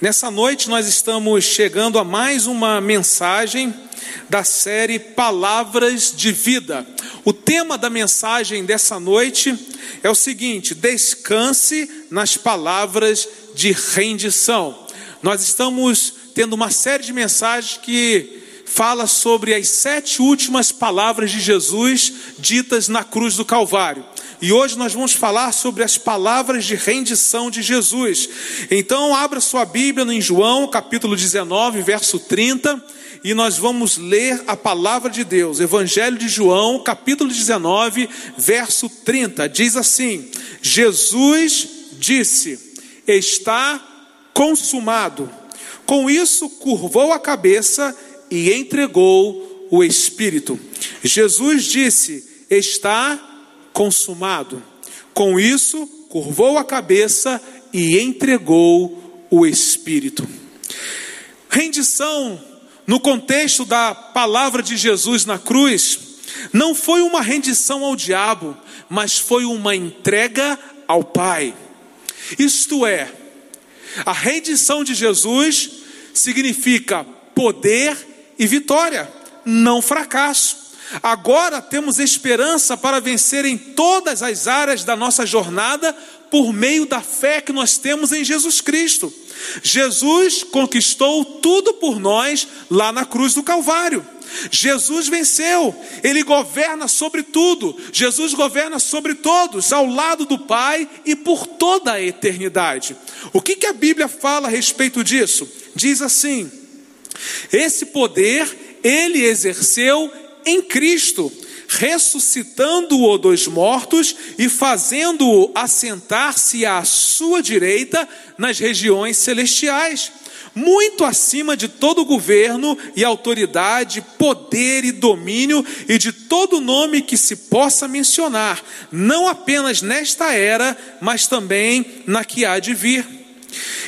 Nessa noite nós estamos chegando a mais uma mensagem da série Palavras de Vida. O tema da mensagem dessa noite é o seguinte: descanse nas palavras de rendição. Nós estamos tendo uma série de mensagens que fala sobre as sete últimas palavras de Jesus ditas na cruz do Calvário. E hoje nós vamos falar sobre as palavras de rendição de Jesus. Então, abra sua Bíblia em João, capítulo 19, verso 30, e nós vamos ler a palavra de Deus. Evangelho de João, capítulo 19, verso 30. Diz assim: Jesus disse: Está consumado. Com isso, curvou a cabeça e entregou o Espírito. Jesus disse: Está consumado. Com isso, curvou a cabeça e entregou o Espírito. Rendição, no contexto da palavra de Jesus na cruz, não foi uma rendição ao diabo, mas foi uma entrega ao Pai. Isto é, a rendição de Jesus significa poder e vitória, não fracasso. Agora temos esperança para vencer em todas as áreas da nossa jornada por meio da fé que nós temos em Jesus Cristo. Jesus conquistou tudo por nós lá na cruz do Calvário. Jesus venceu, ele governa sobre tudo, Jesus governa sobre todos, ao lado do Pai e por toda a eternidade. O que, que a Bíblia fala a respeito disso? Diz assim: esse poder ele exerceu em Cristo, ressuscitando-o dos mortos e fazendo-o assentar-se à sua direita nas regiões celestiais, muito acima de todo governo e autoridade, poder e domínio e de todo nome que se possa mencionar, não apenas nesta era, mas também na que há de vir.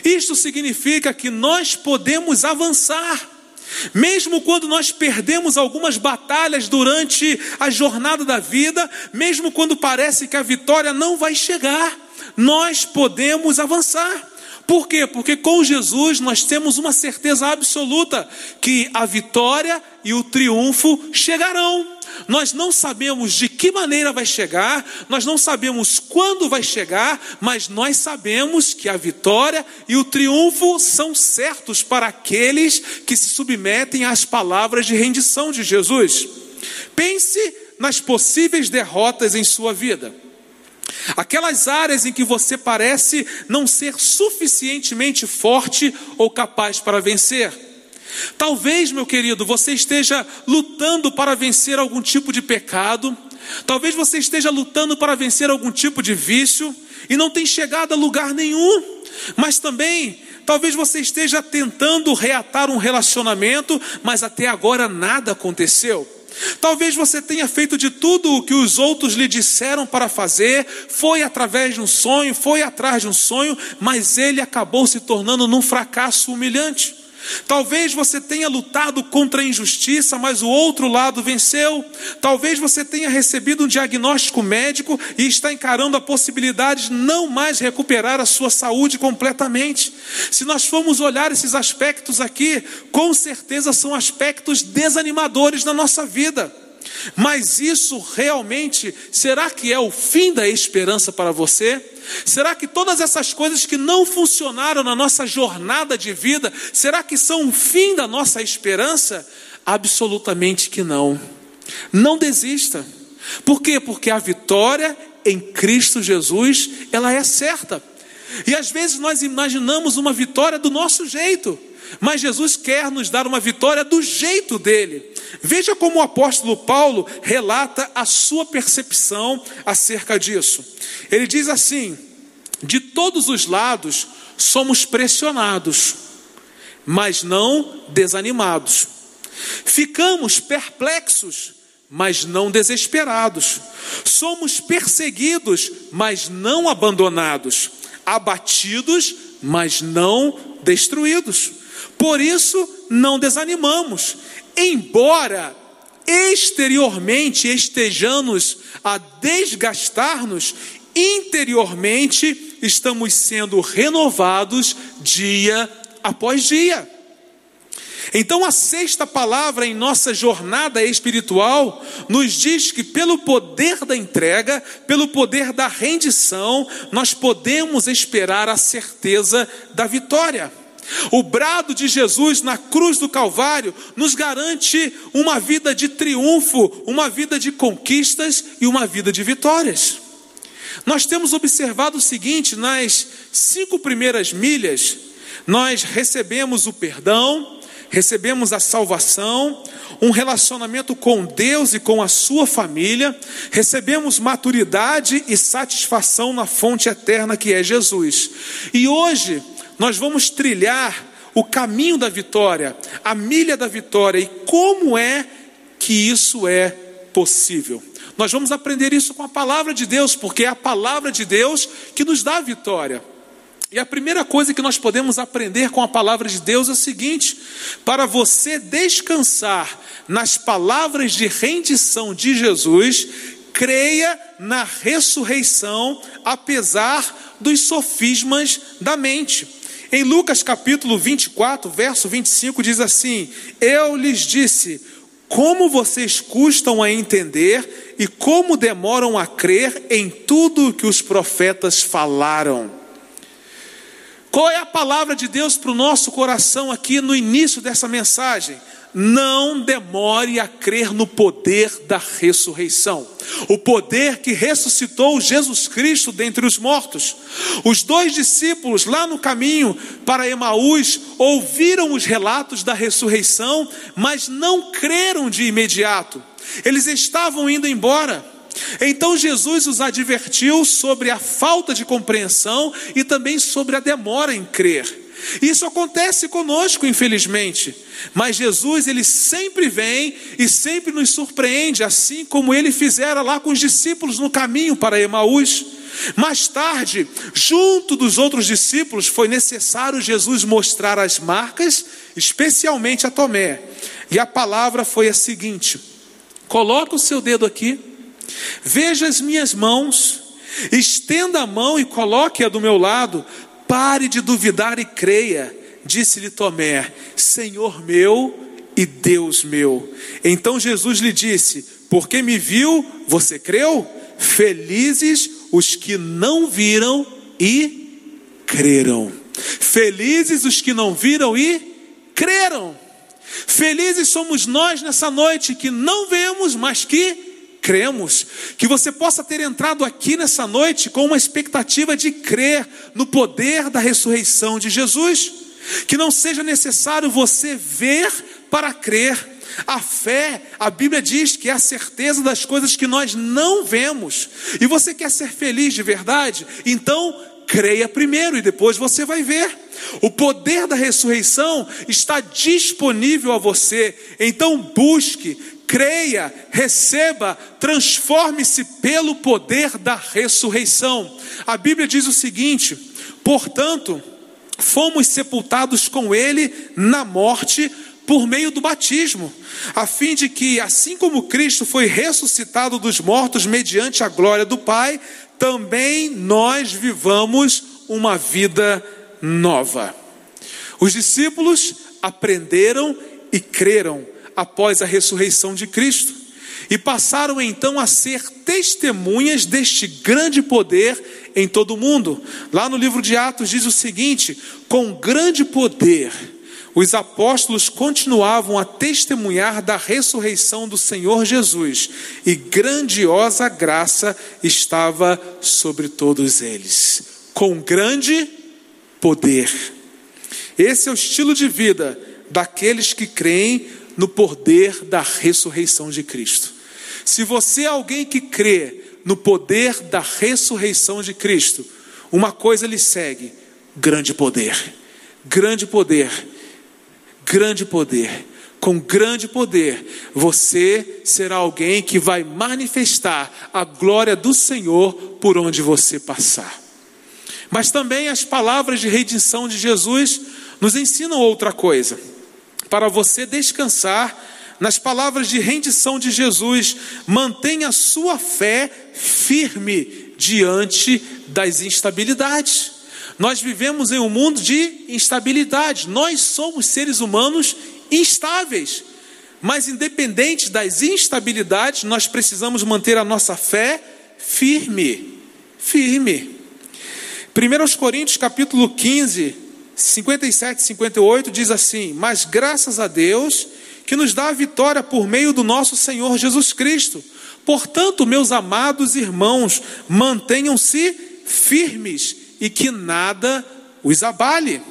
Isto significa que nós podemos avançar mesmo quando nós perdemos algumas batalhas durante a jornada da vida, mesmo quando parece que a vitória não vai chegar, nós podemos avançar. Por quê? Porque com Jesus nós temos uma certeza absoluta que a vitória e o triunfo chegarão. Nós não sabemos de que maneira vai chegar, nós não sabemos quando vai chegar, mas nós sabemos que a vitória e o triunfo são certos para aqueles que se submetem às palavras de rendição de Jesus. Pense nas possíveis derrotas em sua vida. Aquelas áreas em que você parece não ser suficientemente forte ou capaz para vencer. Talvez, meu querido, você esteja lutando para vencer algum tipo de pecado, talvez você esteja lutando para vencer algum tipo de vício e não tem chegado a lugar nenhum, mas também talvez você esteja tentando reatar um relacionamento, mas até agora nada aconteceu. Talvez você tenha feito de tudo o que os outros lhe disseram para fazer, foi através de um sonho, foi atrás de um sonho, mas ele acabou se tornando num fracasso humilhante. Talvez você tenha lutado contra a injustiça, mas o outro lado venceu. Talvez você tenha recebido um diagnóstico médico e está encarando a possibilidade de não mais recuperar a sua saúde completamente. Se nós formos olhar esses aspectos aqui, com certeza são aspectos desanimadores na nossa vida. Mas isso realmente, será que é o fim da esperança para você? Será que todas essas coisas que não funcionaram na nossa jornada de vida, será que são o fim da nossa esperança? Absolutamente que não. Não desista. Por quê? Porque a vitória em Cristo Jesus, ela é certa. E às vezes nós imaginamos uma vitória do nosso jeito, mas Jesus quer nos dar uma vitória do jeito dele. Veja como o apóstolo Paulo relata a sua percepção acerca disso. Ele diz assim: de todos os lados somos pressionados, mas não desanimados. Ficamos perplexos, mas não desesperados. Somos perseguidos, mas não abandonados. Abatidos, mas não destruídos. Por isso, não desanimamos embora exteriormente estejamos a desgastar-nos, interiormente estamos sendo renovados dia após dia. Então, a sexta palavra em nossa jornada espiritual nos diz que, pelo poder da entrega, pelo poder da rendição, nós podemos esperar a certeza da vitória. O brado de Jesus na cruz do Calvário nos garante uma vida de triunfo, uma vida de conquistas e uma vida de vitórias. Nós temos observado o seguinte: nas cinco primeiras milhas, nós recebemos o perdão, recebemos a salvação, um relacionamento com Deus e com a sua família, recebemos maturidade e satisfação na fonte eterna que é Jesus. E hoje nós vamos trilhar o caminho da vitória, a milha da vitória e como é que isso é possível. Nós vamos aprender isso com a palavra de Deus, porque é a palavra de Deus que nos dá a vitória. E a primeira coisa que nós podemos aprender com a palavra de Deus é o seguinte: para você descansar nas palavras de rendição de Jesus, creia na ressurreição, apesar dos sofismas da mente. Em Lucas capítulo 24, verso 25, diz assim: Eu lhes disse, como vocês custam a entender e como demoram a crer em tudo que os profetas falaram. Qual é a palavra de Deus para o nosso coração aqui no início dessa mensagem? Não demore a crer no poder da ressurreição, o poder que ressuscitou Jesus Cristo dentre os mortos. Os dois discípulos, lá no caminho para Emaús, ouviram os relatos da ressurreição, mas não creram de imediato. Eles estavam indo embora. Então Jesus os advertiu sobre a falta de compreensão e também sobre a demora em crer. Isso acontece conosco, infelizmente. Mas Jesus, ele sempre vem e sempre nos surpreende, assim como ele fizera lá com os discípulos no caminho para Emaús. Mais tarde, junto dos outros discípulos, foi necessário Jesus mostrar as marcas, especialmente a Tomé. E a palavra foi a seguinte: coloca o seu dedo aqui Veja as minhas mãos, estenda a mão e coloque-a do meu lado, pare de duvidar e creia. Disse-lhe Tomé: Senhor meu e Deus meu. Então Jesus lhe disse: Porque me viu, você creu? Felizes os que não viram e creram. Felizes os que não viram e creram. Felizes somos nós nessa noite que não vemos, mas que cremos, que você possa ter entrado aqui nessa noite com uma expectativa de crer no poder da ressurreição de Jesus, que não seja necessário você ver para crer. A fé, a Bíblia diz que é a certeza das coisas que nós não vemos. E você quer ser feliz de verdade? Então, creia primeiro e depois você vai ver. O poder da ressurreição está disponível a você. Então busque, creia, receba, transforme-se pelo poder da ressurreição. A Bíblia diz o seguinte: portanto, fomos sepultados com Ele na morte por meio do batismo, a fim de que, assim como Cristo foi ressuscitado dos mortos mediante a glória do Pai, também nós vivamos uma vida nova. Os discípulos aprenderam e creram após a ressurreição de Cristo e passaram então a ser testemunhas deste grande poder em todo o mundo. Lá no livro de Atos diz o seguinte: com grande poder os apóstolos continuavam a testemunhar da ressurreição do Senhor Jesus, e grandiosa graça estava sobre todos eles. Com grande poder. Esse é o estilo de vida daqueles que creem no poder da ressurreição de Cristo. Se você é alguém que crê no poder da ressurreição de Cristo, uma coisa lhe segue: grande poder, grande poder, grande poder. Com grande poder, você será alguém que vai manifestar a glória do Senhor por onde você passar. Mas também as palavras de redenção de Jesus nos ensinam outra coisa para você descansar nas palavras de rendição de Jesus. Mantenha a sua fé firme diante das instabilidades. Nós vivemos em um mundo de instabilidade. Nós somos seres humanos instáveis. Mas independente das instabilidades, nós precisamos manter a nossa fé firme. Firme. 1 Coríntios capítulo 15, 57 e 58 diz assim: Mas graças a Deus que nos dá a vitória por meio do nosso Senhor Jesus Cristo. Portanto, meus amados irmãos, mantenham-se firmes e que nada os abale.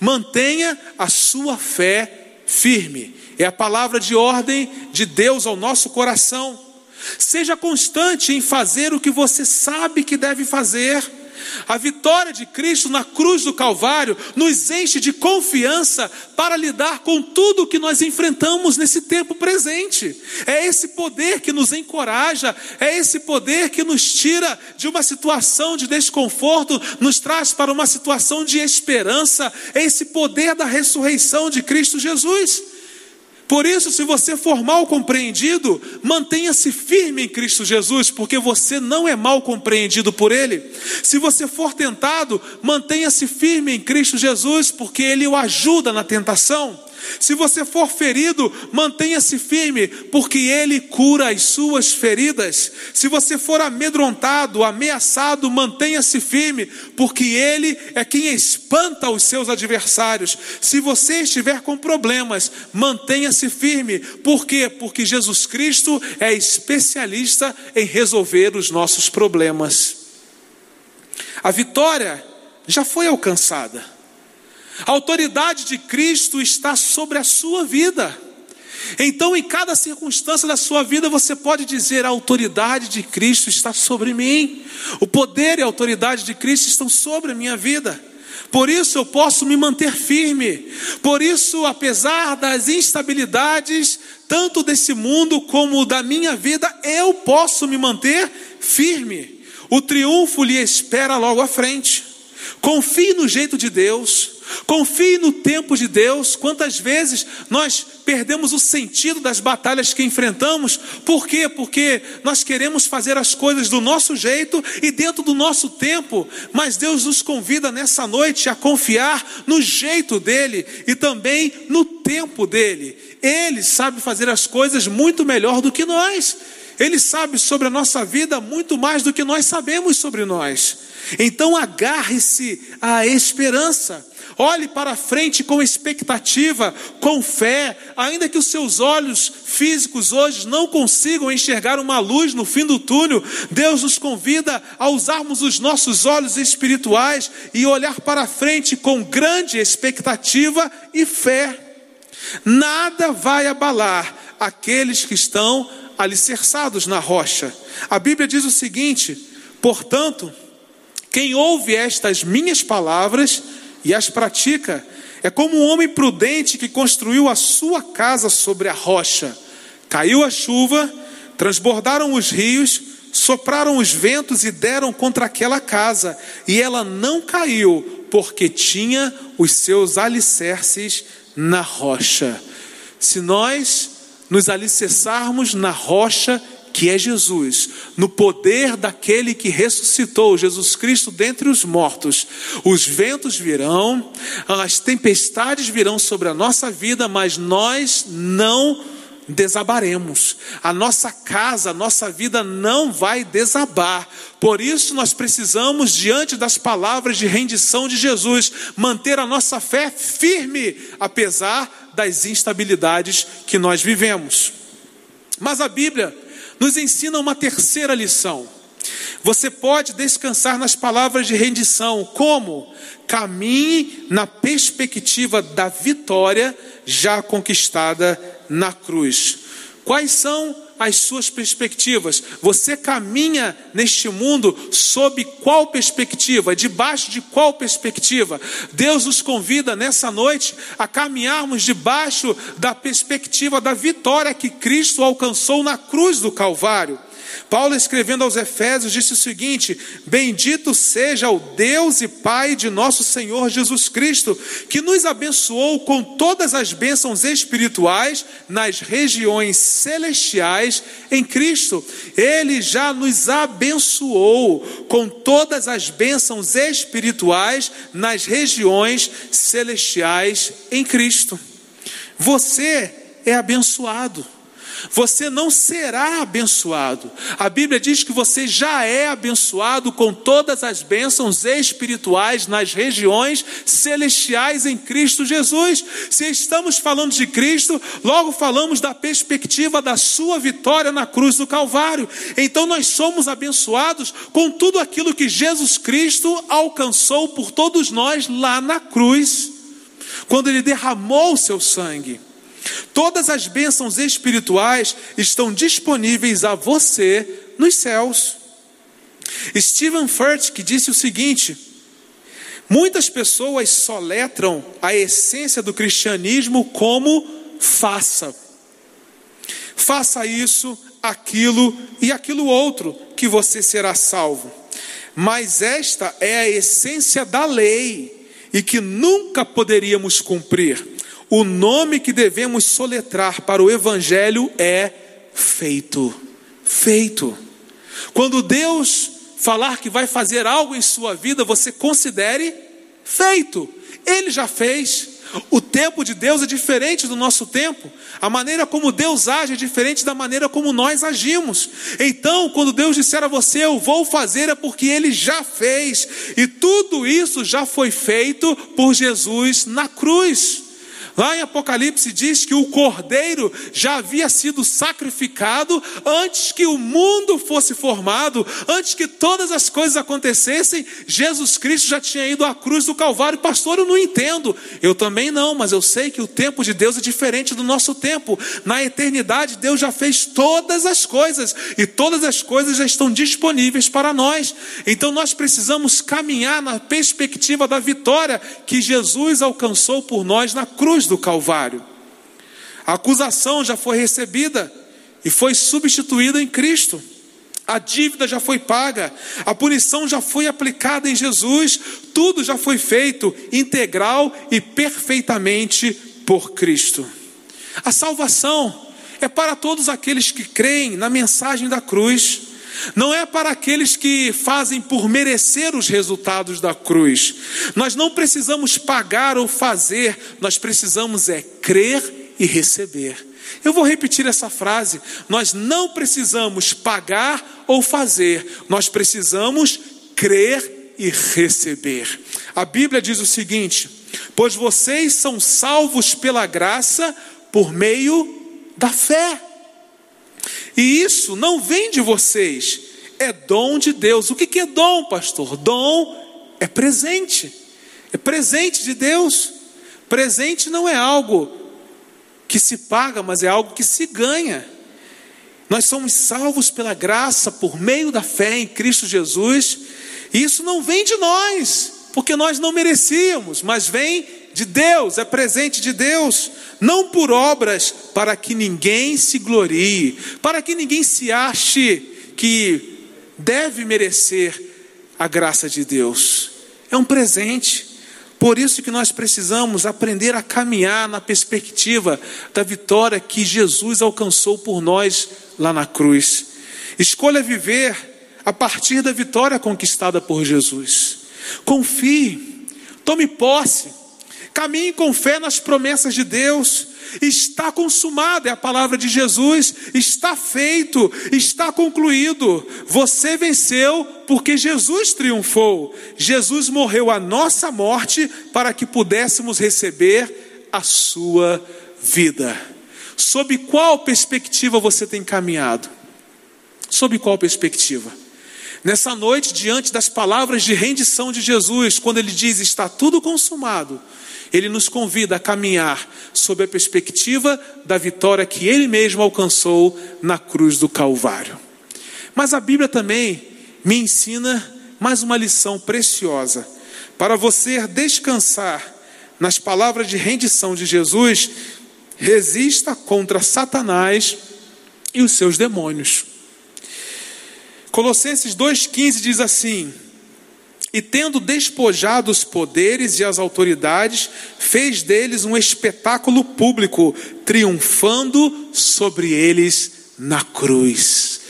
Mantenha a sua fé firme. É a palavra de ordem de Deus ao nosso coração. Seja constante em fazer o que você sabe que deve fazer a vitória de Cristo na cruz do Calvário nos enche de confiança para lidar com tudo o que nós enfrentamos nesse tempo presente. É esse poder que nos encoraja, é esse poder que nos tira de uma situação de desconforto, nos traz para uma situação de esperança. É esse poder da ressurreição de Cristo Jesus. Por isso, se você for mal compreendido, mantenha-se firme em Cristo Jesus, porque você não é mal compreendido por Ele. Se você for tentado, mantenha-se firme em Cristo Jesus, porque Ele o ajuda na tentação. Se você for ferido, mantenha-se firme, porque Ele cura as suas feridas. Se você for amedrontado, ameaçado, mantenha-se firme, porque Ele é quem espanta os seus adversários. Se você estiver com problemas, mantenha-se firme. Por quê? Porque Jesus Cristo é especialista em resolver os nossos problemas. A vitória já foi alcançada. A autoridade de Cristo está sobre a sua vida. Então, em cada circunstância da sua vida, você pode dizer: a autoridade de Cristo está sobre mim, o poder e a autoridade de Cristo estão sobre a minha vida. Por isso eu posso me manter firme. Por isso, apesar das instabilidades, tanto desse mundo como da minha vida, eu posso me manter firme. O triunfo lhe espera logo à frente. Confie no jeito de Deus. Confie no tempo de Deus. Quantas vezes nós perdemos o sentido das batalhas que enfrentamos? Por quê? Porque nós queremos fazer as coisas do nosso jeito e dentro do nosso tempo. Mas Deus nos convida nessa noite a confiar no jeito dele e também no tempo dele. Ele sabe fazer as coisas muito melhor do que nós. Ele sabe sobre a nossa vida muito mais do que nós sabemos sobre nós. Então agarre-se à esperança. Olhe para frente com expectativa, com fé, ainda que os seus olhos físicos hoje não consigam enxergar uma luz no fim do túnel. Deus nos convida a usarmos os nossos olhos espirituais e olhar para frente com grande expectativa e fé. Nada vai abalar aqueles que estão alicerçados na rocha. A Bíblia diz o seguinte: portanto, quem ouve estas minhas palavras e as pratica, é como um homem prudente que construiu a sua casa sobre a rocha. Caiu a chuva, transbordaram os rios, sopraram os ventos e deram contra aquela casa, e ela não caiu, porque tinha os seus alicerces na rocha. Se nós nos alicerçarmos na rocha que é Jesus, no poder daquele que ressuscitou Jesus Cristo dentre os mortos. Os ventos virão, as tempestades virão sobre a nossa vida, mas nós não desabaremos. A nossa casa, a nossa vida não vai desabar. Por isso nós precisamos, diante das palavras de rendição de Jesus, manter a nossa fé firme, apesar das instabilidades que nós vivemos. Mas a Bíblia nos ensina uma terceira lição. Você pode descansar nas palavras de rendição, como? Caminhe na perspectiva da vitória já conquistada na cruz. Quais são as suas perspectivas. Você caminha neste mundo sob qual perspectiva? Debaixo de qual perspectiva? Deus nos convida nessa noite a caminharmos debaixo da perspectiva da vitória que Cristo alcançou na cruz do Calvário. Paulo, escrevendo aos Efésios, disse o seguinte: Bendito seja o Deus e Pai de nosso Senhor Jesus Cristo, que nos abençoou com todas as bênçãos espirituais nas regiões celestiais em Cristo. Ele já nos abençoou com todas as bênçãos espirituais nas regiões celestiais em Cristo. Você é abençoado. Você não será abençoado. A Bíblia diz que você já é abençoado com todas as bênçãos espirituais nas regiões celestiais em Cristo Jesus. Se estamos falando de Cristo, logo falamos da perspectiva da sua vitória na cruz do Calvário. Então nós somos abençoados com tudo aquilo que Jesus Cristo alcançou por todos nós lá na cruz, quando ele derramou o seu sangue. Todas as bênçãos espirituais estão disponíveis a você nos céus. Stephen Furtick disse o seguinte: muitas pessoas soletram a essência do cristianismo como faça. Faça isso, aquilo e aquilo outro, que você será salvo. Mas esta é a essência da lei e que nunca poderíamos cumprir. O nome que devemos soletrar para o Evangelho é feito. Feito. Quando Deus falar que vai fazer algo em sua vida, você considere feito. Ele já fez. O tempo de Deus é diferente do nosso tempo. A maneira como Deus age é diferente da maneira como nós agimos. Então, quando Deus disser a você, eu vou fazer, é porque Ele já fez. E tudo isso já foi feito por Jesus na cruz. Lá em Apocalipse diz que o cordeiro já havia sido sacrificado antes que o mundo fosse formado, antes que todas as coisas acontecessem. Jesus Cristo já tinha ido à cruz do Calvário. Pastor, eu não entendo. Eu também não, mas eu sei que o tempo de Deus é diferente do nosso tempo. Na eternidade, Deus já fez todas as coisas e todas as coisas já estão disponíveis para nós. Então nós precisamos caminhar na perspectiva da vitória que Jesus alcançou por nós na cruz cruz do Calvário. A acusação já foi recebida e foi substituída em Cristo. A dívida já foi paga, a punição já foi aplicada em Jesus, tudo já foi feito integral e perfeitamente por Cristo. A salvação é para todos aqueles que creem na mensagem da cruz. Não é para aqueles que fazem por merecer os resultados da cruz. Nós não precisamos pagar ou fazer, nós precisamos é crer e receber. Eu vou repetir essa frase. Nós não precisamos pagar ou fazer, nós precisamos crer e receber. A Bíblia diz o seguinte: Pois vocês são salvos pela graça por meio da fé. E isso não vem de vocês, é dom de Deus. O que é dom, pastor? Dom é presente, é presente de Deus. Presente não é algo que se paga, mas é algo que se ganha. Nós somos salvos pela graça por meio da fé em Cristo Jesus, e isso não vem de nós, porque nós não merecíamos, mas vem de Deus, é presente de Deus, não por obras, para que ninguém se glorie, para que ninguém se ache que deve merecer a graça de Deus. É um presente. Por isso que nós precisamos aprender a caminhar na perspectiva da vitória que Jesus alcançou por nós lá na cruz. Escolha viver a partir da vitória conquistada por Jesus. Confie, tome posse Caminhe com fé nas promessas de Deus. Está consumado, é a palavra de Jesus. Está feito, está concluído. Você venceu porque Jesus triunfou. Jesus morreu a nossa morte para que pudéssemos receber a sua vida. Sob qual perspectiva você tem caminhado? Sob qual perspectiva? Nessa noite, diante das palavras de rendição de Jesus, quando ele diz: Está tudo consumado ele nos convida a caminhar sob a perspectiva da vitória que ele mesmo alcançou na cruz do Calvário. Mas a Bíblia também me ensina mais uma lição preciosa. Para você descansar nas palavras de rendição de Jesus, resista contra Satanás e os seus demônios. Colossenses 2,15 diz assim: E tendo despojado os poderes e as autoridades, fez deles um espetáculo público, triunfando sobre eles na cruz.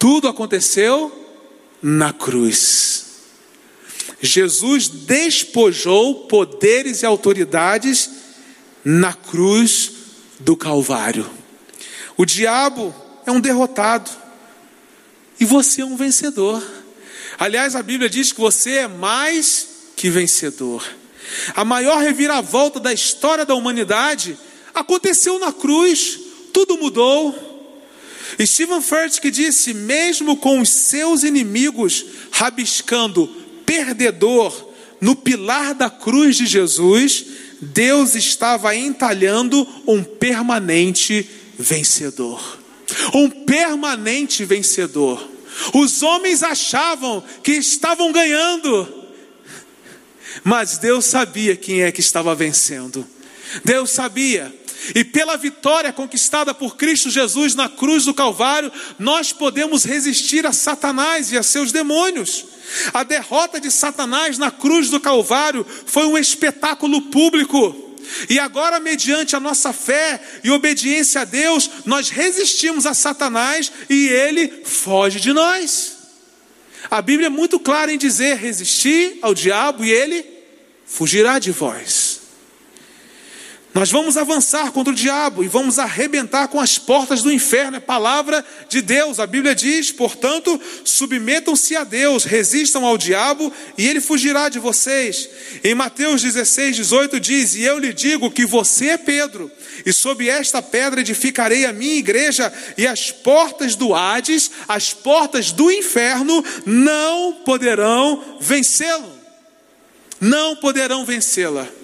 Tudo aconteceu na cruz. Jesus despojou poderes e autoridades na cruz do Calvário. O diabo é um derrotado e você é um vencedor. Aliás, a Bíblia diz que você é mais que vencedor. A maior reviravolta da história da humanidade aconteceu na cruz, tudo mudou. Stephen Furtick disse: mesmo com os seus inimigos rabiscando perdedor no pilar da cruz de Jesus, Deus estava entalhando um permanente vencedor. Um permanente vencedor. Os homens achavam que estavam ganhando, mas Deus sabia quem é que estava vencendo. Deus sabia. E pela vitória conquistada por Cristo Jesus na cruz do Calvário, nós podemos resistir a Satanás e a seus demônios. A derrota de Satanás na cruz do Calvário foi um espetáculo público. E agora, mediante a nossa fé e obediência a Deus, nós resistimos a Satanás e ele foge de nós. A Bíblia é muito clara em dizer: resistir ao diabo e ele fugirá de vós. Nós vamos avançar contra o diabo e vamos arrebentar com as portas do inferno. É palavra de Deus. A Bíblia diz, portanto, submetam-se a Deus, resistam ao diabo e ele fugirá de vocês. Em Mateus 16, 18 diz: E eu lhe digo que você é Pedro, e sob esta pedra edificarei a minha igreja, e as portas do Hades, as portas do inferno, não poderão vencê-lo. Não poderão vencê-la.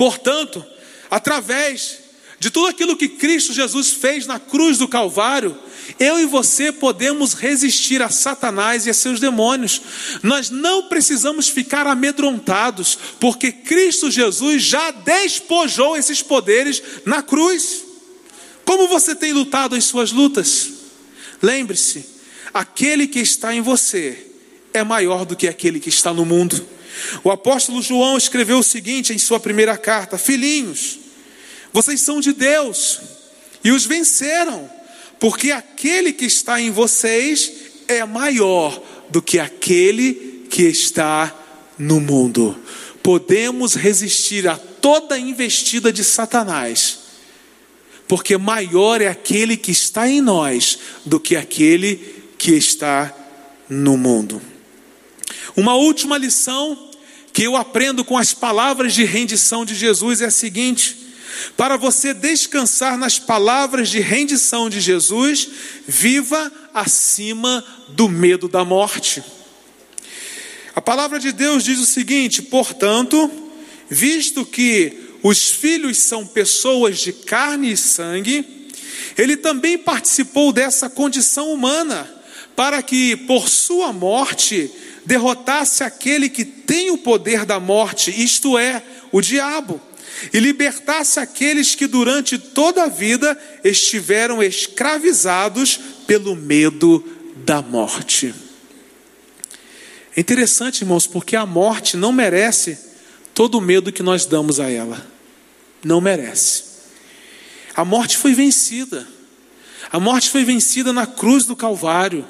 Portanto, através de tudo aquilo que Cristo Jesus fez na cruz do Calvário, eu e você podemos resistir a Satanás e a seus demônios. Nós não precisamos ficar amedrontados, porque Cristo Jesus já despojou esses poderes na cruz. Como você tem lutado as suas lutas? Lembre-se, aquele que está em você é maior do que aquele que está no mundo. O apóstolo João escreveu o seguinte em sua primeira carta: Filhinhos, vocês são de Deus e os venceram, porque aquele que está em vocês é maior do que aquele que está no mundo. Podemos resistir a toda investida de Satanás, porque maior é aquele que está em nós do que aquele que está no mundo. Uma última lição que eu aprendo com as palavras de rendição de Jesus é a seguinte: para você descansar nas palavras de rendição de Jesus, viva acima do medo da morte. A palavra de Deus diz o seguinte: portanto, visto que os filhos são pessoas de carne e sangue, ele também participou dessa condição humana, para que por sua morte derrotasse aquele que tem o poder da morte, isto é, o diabo, e libertasse aqueles que durante toda a vida estiveram escravizados pelo medo da morte. É interessante, irmãos, porque a morte não merece todo o medo que nós damos a ela. Não merece. A morte foi vencida. A morte foi vencida na cruz do Calvário.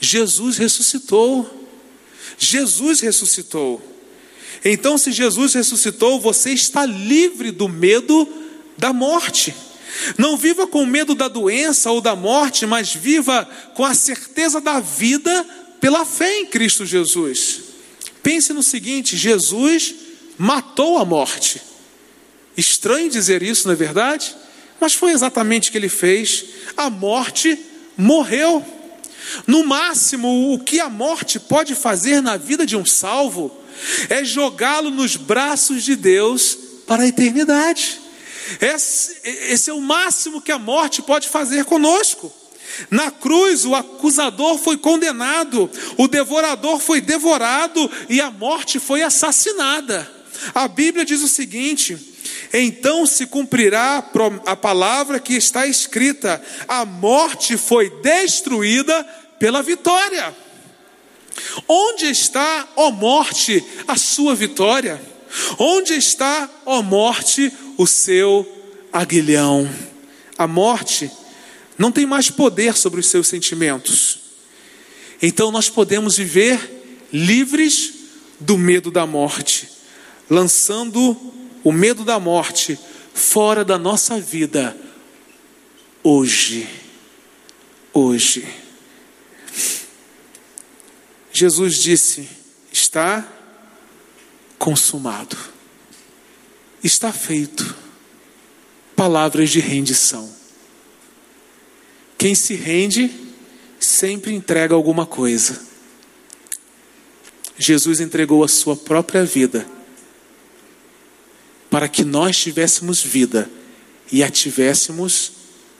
Jesus ressuscitou. Jesus ressuscitou. Então, se Jesus ressuscitou, você está livre do medo da morte. Não viva com medo da doença ou da morte, mas viva com a certeza da vida pela fé em Cristo Jesus. Pense no seguinte: Jesus matou a morte. Estranho dizer isso, não é verdade? Mas foi exatamente o que ele fez. A morte morreu. No máximo, o que a morte pode fazer na vida de um salvo é jogá-lo nos braços de Deus para a eternidade. Esse, esse, é o máximo que a morte pode fazer conosco. Na cruz, o acusador foi condenado, o devorador foi devorado e a morte foi assassinada. A Bíblia diz o seguinte: então se cumprirá a palavra que está escrita: a morte foi destruída pela vitória. Onde está, ó morte, a sua vitória? Onde está, ó morte, o seu aguilhão? A morte não tem mais poder sobre os seus sentimentos. Então nós podemos viver livres do medo da morte, lançando o medo da morte fora da nossa vida hoje. Hoje. Jesus disse: Está consumado, está feito. Palavras de rendição. Quem se rende sempre entrega alguma coisa. Jesus entregou a sua própria vida para que nós tivéssemos vida e a tivéssemos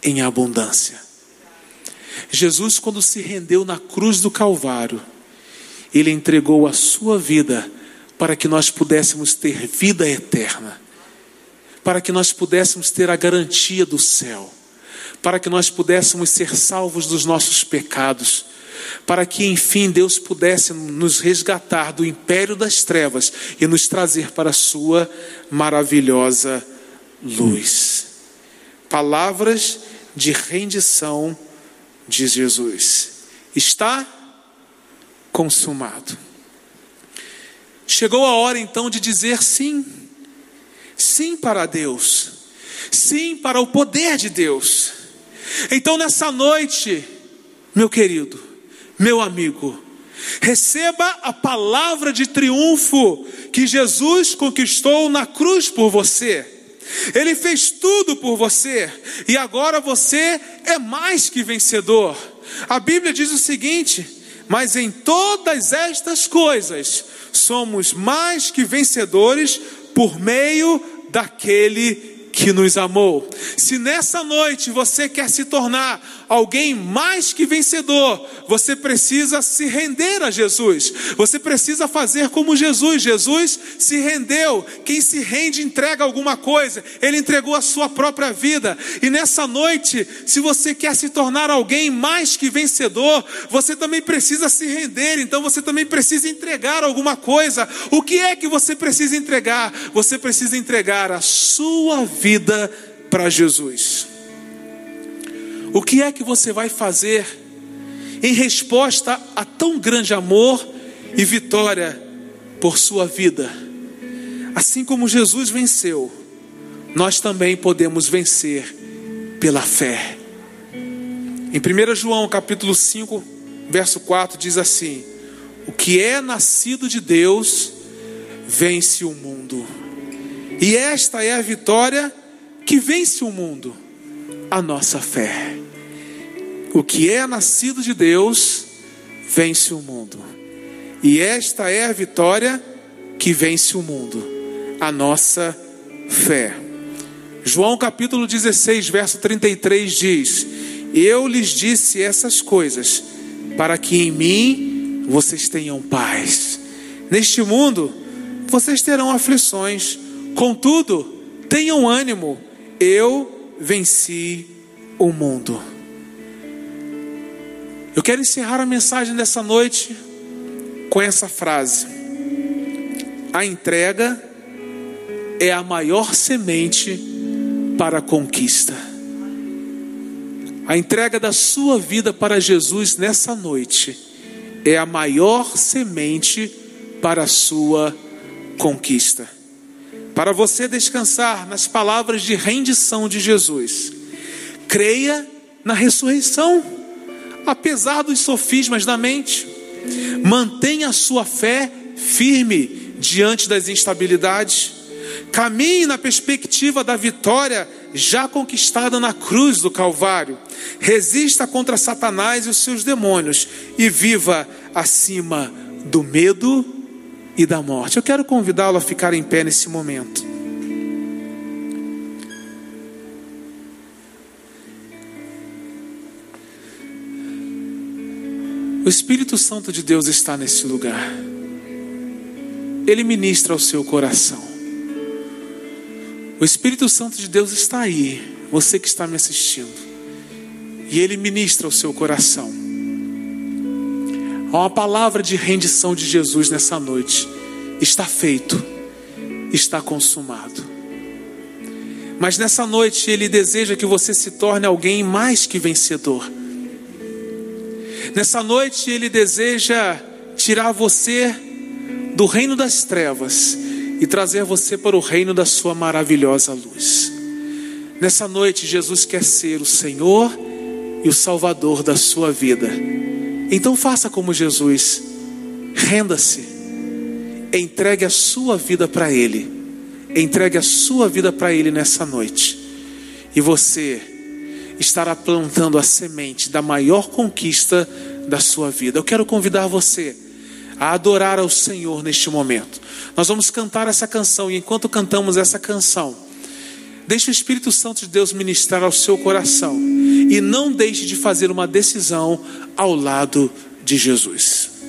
em abundância. Jesus, quando se rendeu na cruz do Calvário, ele entregou a sua vida para que nós pudéssemos ter vida eterna, para que nós pudéssemos ter a garantia do céu, para que nós pudéssemos ser salvos dos nossos pecados, para que enfim Deus pudesse nos resgatar do império das trevas e nos trazer para a sua maravilhosa luz. Palavras de rendição de Jesus. Está consumado. Chegou a hora então de dizer sim. Sim para Deus. Sim para o poder de Deus. Então nessa noite, meu querido, meu amigo, receba a palavra de triunfo que Jesus conquistou na cruz por você. Ele fez tudo por você e agora você é mais que vencedor. A Bíblia diz o seguinte: mas em todas estas coisas somos mais que vencedores por meio daquele que nos amou. Se nessa noite você quer se tornar alguém mais que vencedor, você precisa se render a Jesus. Você precisa fazer como Jesus. Jesus se rendeu. Quem se rende entrega alguma coisa. Ele entregou a sua própria vida. E nessa noite, se você quer se tornar alguém mais que vencedor, você também precisa se render. Então você também precisa entregar alguma coisa. O que é que você precisa entregar? Você precisa entregar a sua vida para Jesus. O que é que você vai fazer em resposta a tão grande amor e vitória por sua vida? Assim como Jesus venceu, nós também podemos vencer pela fé. Em 1 João capítulo 5, verso 4 diz assim: O que é nascido de Deus vence o mundo. E esta é a vitória que vence o mundo, a nossa fé. O que é nascido de Deus vence o mundo. E esta é a vitória que vence o mundo, a nossa fé. João capítulo 16, verso 33 diz: Eu lhes disse essas coisas, para que em mim vocês tenham paz. Neste mundo vocês terão aflições, contudo, tenham ânimo, eu venci o mundo. Eu quero encerrar a mensagem dessa noite com essa frase: A entrega é a maior semente para a conquista. A entrega da sua vida para Jesus nessa noite é a maior semente para a sua conquista. Para você descansar nas palavras de rendição de Jesus, creia na ressurreição apesar dos sofismas da mente. Mantenha a sua fé firme diante das instabilidades. Caminhe na perspectiva da vitória já conquistada na cruz do Calvário. Resista contra Satanás e os seus demônios e viva acima do medo e da morte. Eu quero convidá-lo a ficar em pé nesse momento. Espírito Santo de Deus está nesse lugar. Ele ministra ao seu coração. O Espírito Santo de Deus está aí, você que está me assistindo. E ele ministra ao seu coração. Há uma palavra de rendição de Jesus nessa noite. Está feito, está consumado. Mas nessa noite ele deseja que você se torne alguém mais que vencedor. Nessa noite ele deseja tirar você do reino das trevas e trazer você para o reino da sua maravilhosa luz. Nessa noite Jesus quer ser o Senhor e o Salvador da sua vida. Então faça como Jesus, renda-se, entregue a sua vida para Ele Entregue a sua vida para Ele nessa noite. E você estará plantando a semente da maior conquista da sua vida. Eu quero convidar você a adorar ao Senhor neste momento. Nós vamos cantar essa canção e enquanto cantamos essa canção, deixe o Espírito Santo de Deus ministrar ao seu coração e não deixe de fazer uma decisão ao lado de Jesus.